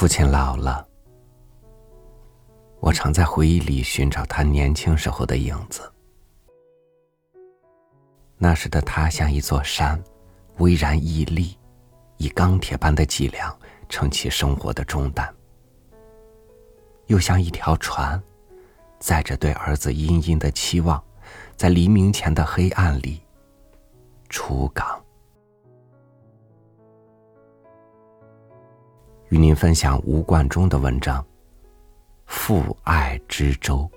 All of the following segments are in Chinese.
父亲老了，我常在回忆里寻找他年轻时候的影子。那时的他像一座山，巍然屹立，以钢铁般的脊梁撑起生活的重担；又像一条船，载着对儿子殷殷的期望，在黎明前的黑暗里出港。与您分享吴冠中的文章《父爱之舟》。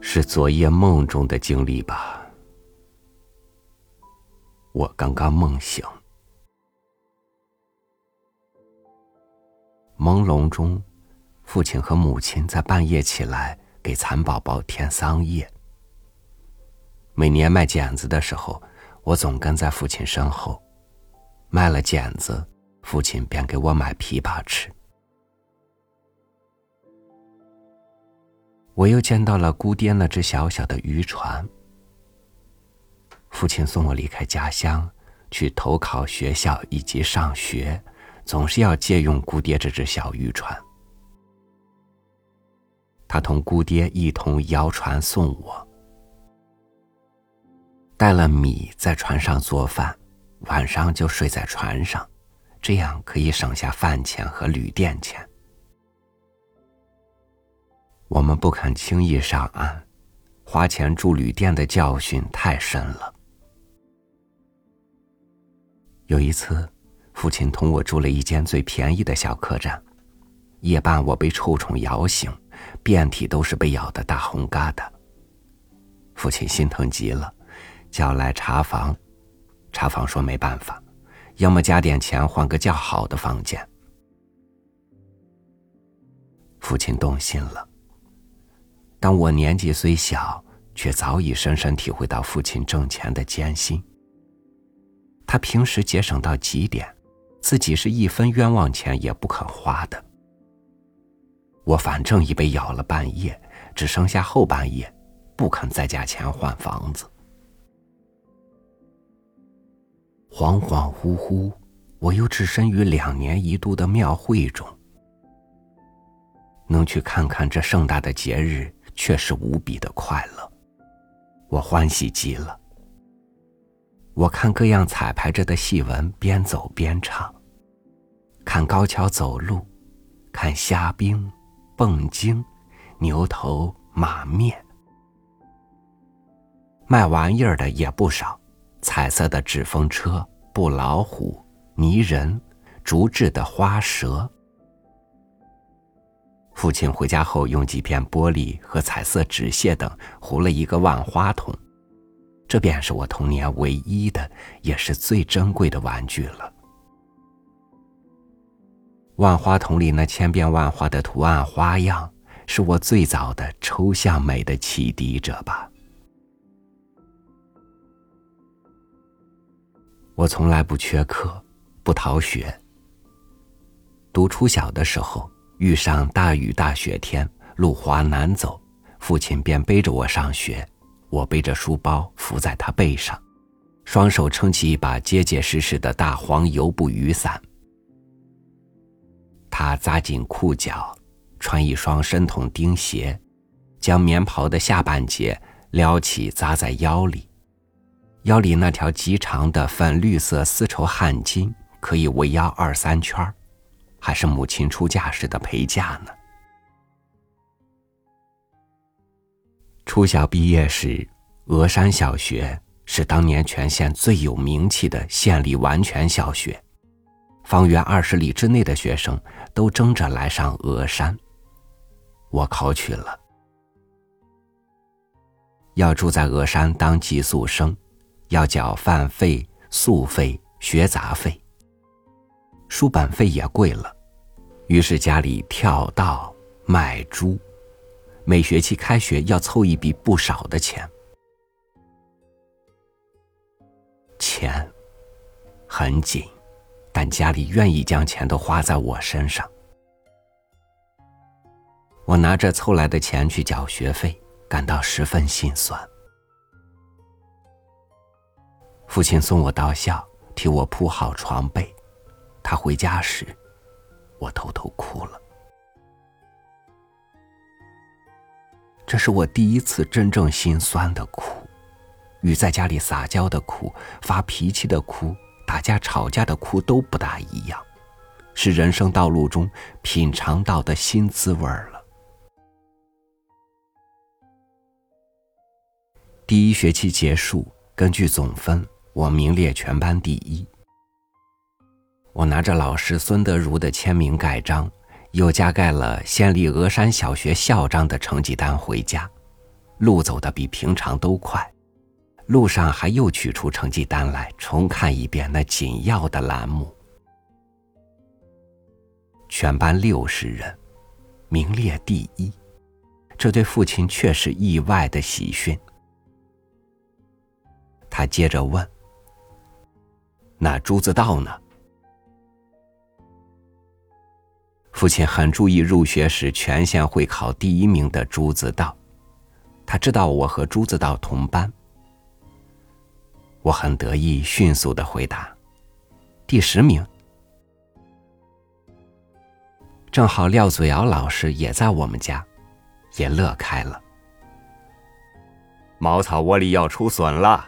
是昨夜梦中的经历吧？我刚刚梦醒。朦胧中，父亲和母亲在半夜起来给蚕宝宝添桑叶。每年卖剪子的时候，我总跟在父亲身后。卖了剪子，父亲便给我买枇杷吃。我又见到了姑爹那只小小的渔船。父亲送我离开家乡，去投考学校以及上学。总是要借用姑爹这只小渔船，他同姑爹一同摇船送我，带了米在船上做饭，晚上就睡在船上，这样可以省下饭钱和旅店钱。我们不肯轻易上岸，花钱住旅店的教训太深了。有一次。父亲同我住了一间最便宜的小客栈，夜半我被臭虫咬醒，遍体都是被咬的大红疙瘩。父亲心疼极了，叫来茶房，茶房说没办法，要么加点钱换个较好的房间。父亲动心了，但我年纪虽小，却早已深深体会到父亲挣钱的艰辛。他平时节省到极点。自己是一分冤枉钱也不肯花的。我反正已被咬了半夜，只剩下后半夜，不肯再加钱换房子。恍恍惚惚，我又置身于两年一度的庙会中，能去看看这盛大的节日，却是无比的快乐。我欢喜极了。我看各样彩排着的戏文，边走边唱。看高跷走路，看虾兵、蹦精、牛头马面。卖玩意儿的也不少，彩色的纸风车、布老虎、泥人、竹制的花蛇。父亲回家后，用几片玻璃和彩色纸屑等糊了一个万花筒。这便是我童年唯一的，也是最珍贵的玩具了。万花筒里那千变万化的图案花样，是我最早的抽象美的启迪者吧。我从来不缺课，不逃学。读初小的时候，遇上大雨大雪天，路滑难走，父亲便背着我上学。我背着书包伏在他背上，双手撑起一把结结实实的大黄油布雨伞。他扎紧裤脚，穿一双深筒钉鞋，将棉袍的下半截撩起扎在腰里，腰里那条极长的粉绿色丝绸汗巾可以围腰二三圈还是母亲出嫁时的陪嫁呢。初小毕业时，峨山小学是当年全县最有名气的县立完全小学，方圆二十里之内的学生都争着来上峨山。我考取了，要住在峨山当寄宿生，要缴饭费、宿费、学杂费，书本费也贵了，于是家里跳稻、卖猪。每学期开学要凑一笔不少的钱，钱很紧，但家里愿意将钱都花在我身上。我拿着凑来的钱去缴学费，感到十分心酸。父亲送我到校，替我铺好床被，他回家时，我偷偷哭了。这是我第一次真正心酸的哭，与在家里撒娇的哭、发脾气的哭、打架吵架的哭都不大一样，是人生道路中品尝到的新滋味了。第一学期结束，根据总分，我名列全班第一。我拿着老师孙德如的签名盖章，又加盖了县立峨山小学校长的成绩单回家，路走得比平常都快。路上还又取出成绩单来重看一遍那紧要的栏目。全班六十人，名列第一，这对父亲却是意外的喜讯。他接着问：“那朱自道呢？”父亲很注意入学时全县会考第一名的朱自道，他知道我和朱自道同班。我很得意，迅速的回答：“第十名。”正好廖祖尧老师也在我们家，也乐开了。茅草窝里要出笋了。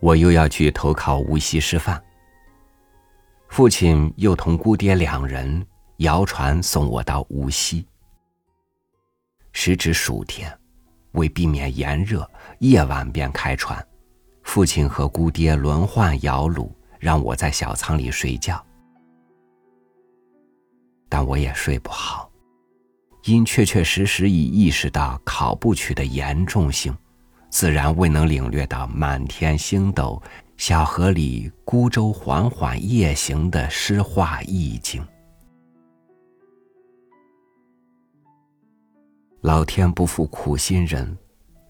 我又要去投考无锡师范。父亲又同姑爹两人摇船送我到无锡。时值暑天，为避免炎热，夜晚便开船。父亲和姑爹轮换摇橹，让我在小舱里睡觉。但我也睡不好，因确确实实已意识到考不取的严重性。自然未能领略到满天星斗、小河里孤舟缓缓夜行的诗画意境。老天不负苦心人，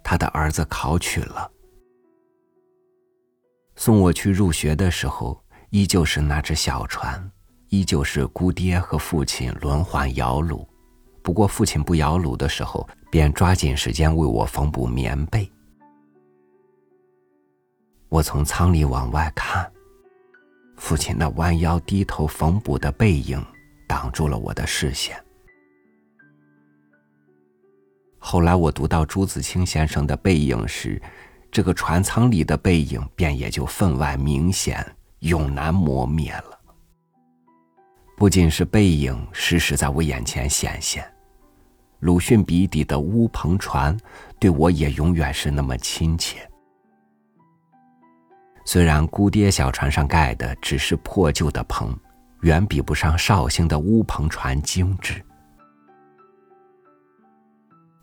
他的儿子考取了。送我去入学的时候，依旧是那只小船，依旧是姑爹和父亲轮换摇橹。不过父亲不摇橹的时候，便抓紧时间为我缝补棉被。我从舱里往外看，父亲那弯腰低头缝补的背影挡住了我的视线。后来我读到朱自清先生的背影时，这个船舱里的背影便也就分外明显，永难磨灭了。不仅是背影时时在我眼前显现，鲁迅笔底的乌篷船，对我也永远是那么亲切。虽然姑爹小船上盖的只是破旧的棚，远比不上绍兴的乌篷船精致。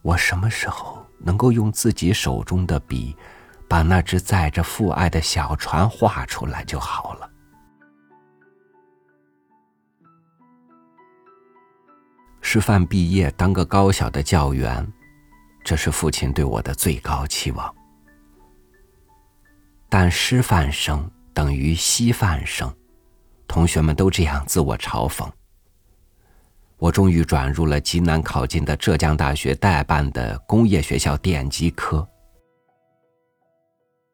我什么时候能够用自己手中的笔，把那只载着父爱的小船画出来就好了。师范毕业当个高小的教员，这是父亲对我的最高期望。但师范生等于稀饭生，同学们都这样自我嘲讽。我终于转入了极难考进的浙江大学代办的工业学校电机科。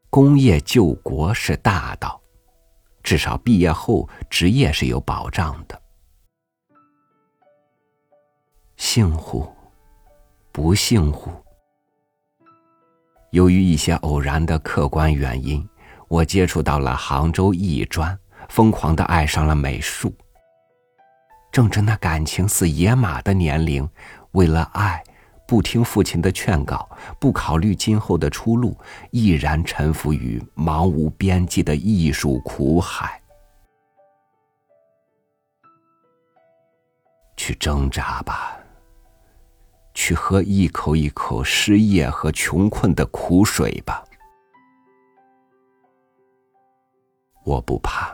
工业救国是大道，至少毕业后职业是有保障的。幸乎？不幸乎？由于一些偶然的客观原因，我接触到了杭州艺专，疯狂的爱上了美术。正值那感情似野马的年龄，为了爱，不听父亲的劝告，不考虑今后的出路，毅然沉浮于茫无边际的艺术苦海，去挣扎吧。去喝一口一口失业和穷困的苦水吧。我不怕，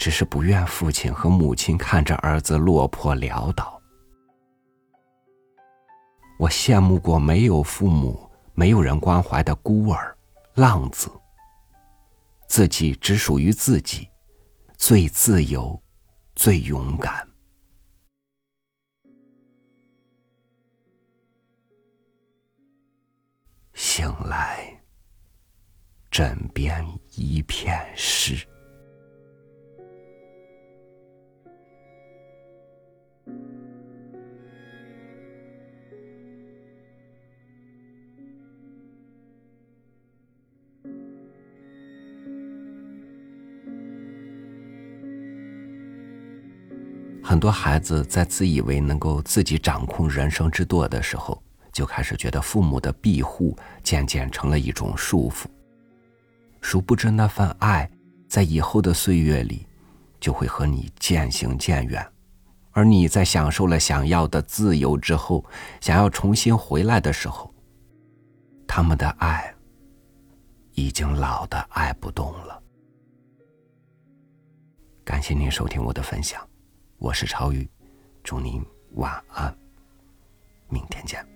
只是不愿父亲和母亲看着儿子落魄潦倒。我羡慕过没有父母、没有人关怀的孤儿、浪子，自己只属于自己，最自由，最勇敢。醒来，枕边一片湿。很多孩子在自以为能够自己掌控人生之舵的时候，就开始觉得父母的庇护渐渐成了一种束缚。殊不知那份爱，在以后的岁月里，就会和你渐行渐远。而你在享受了想要的自由之后，想要重新回来的时候，他们的爱已经老的爱不动了。感谢您收听我的分享。我是朝宇，祝您晚安，明天见。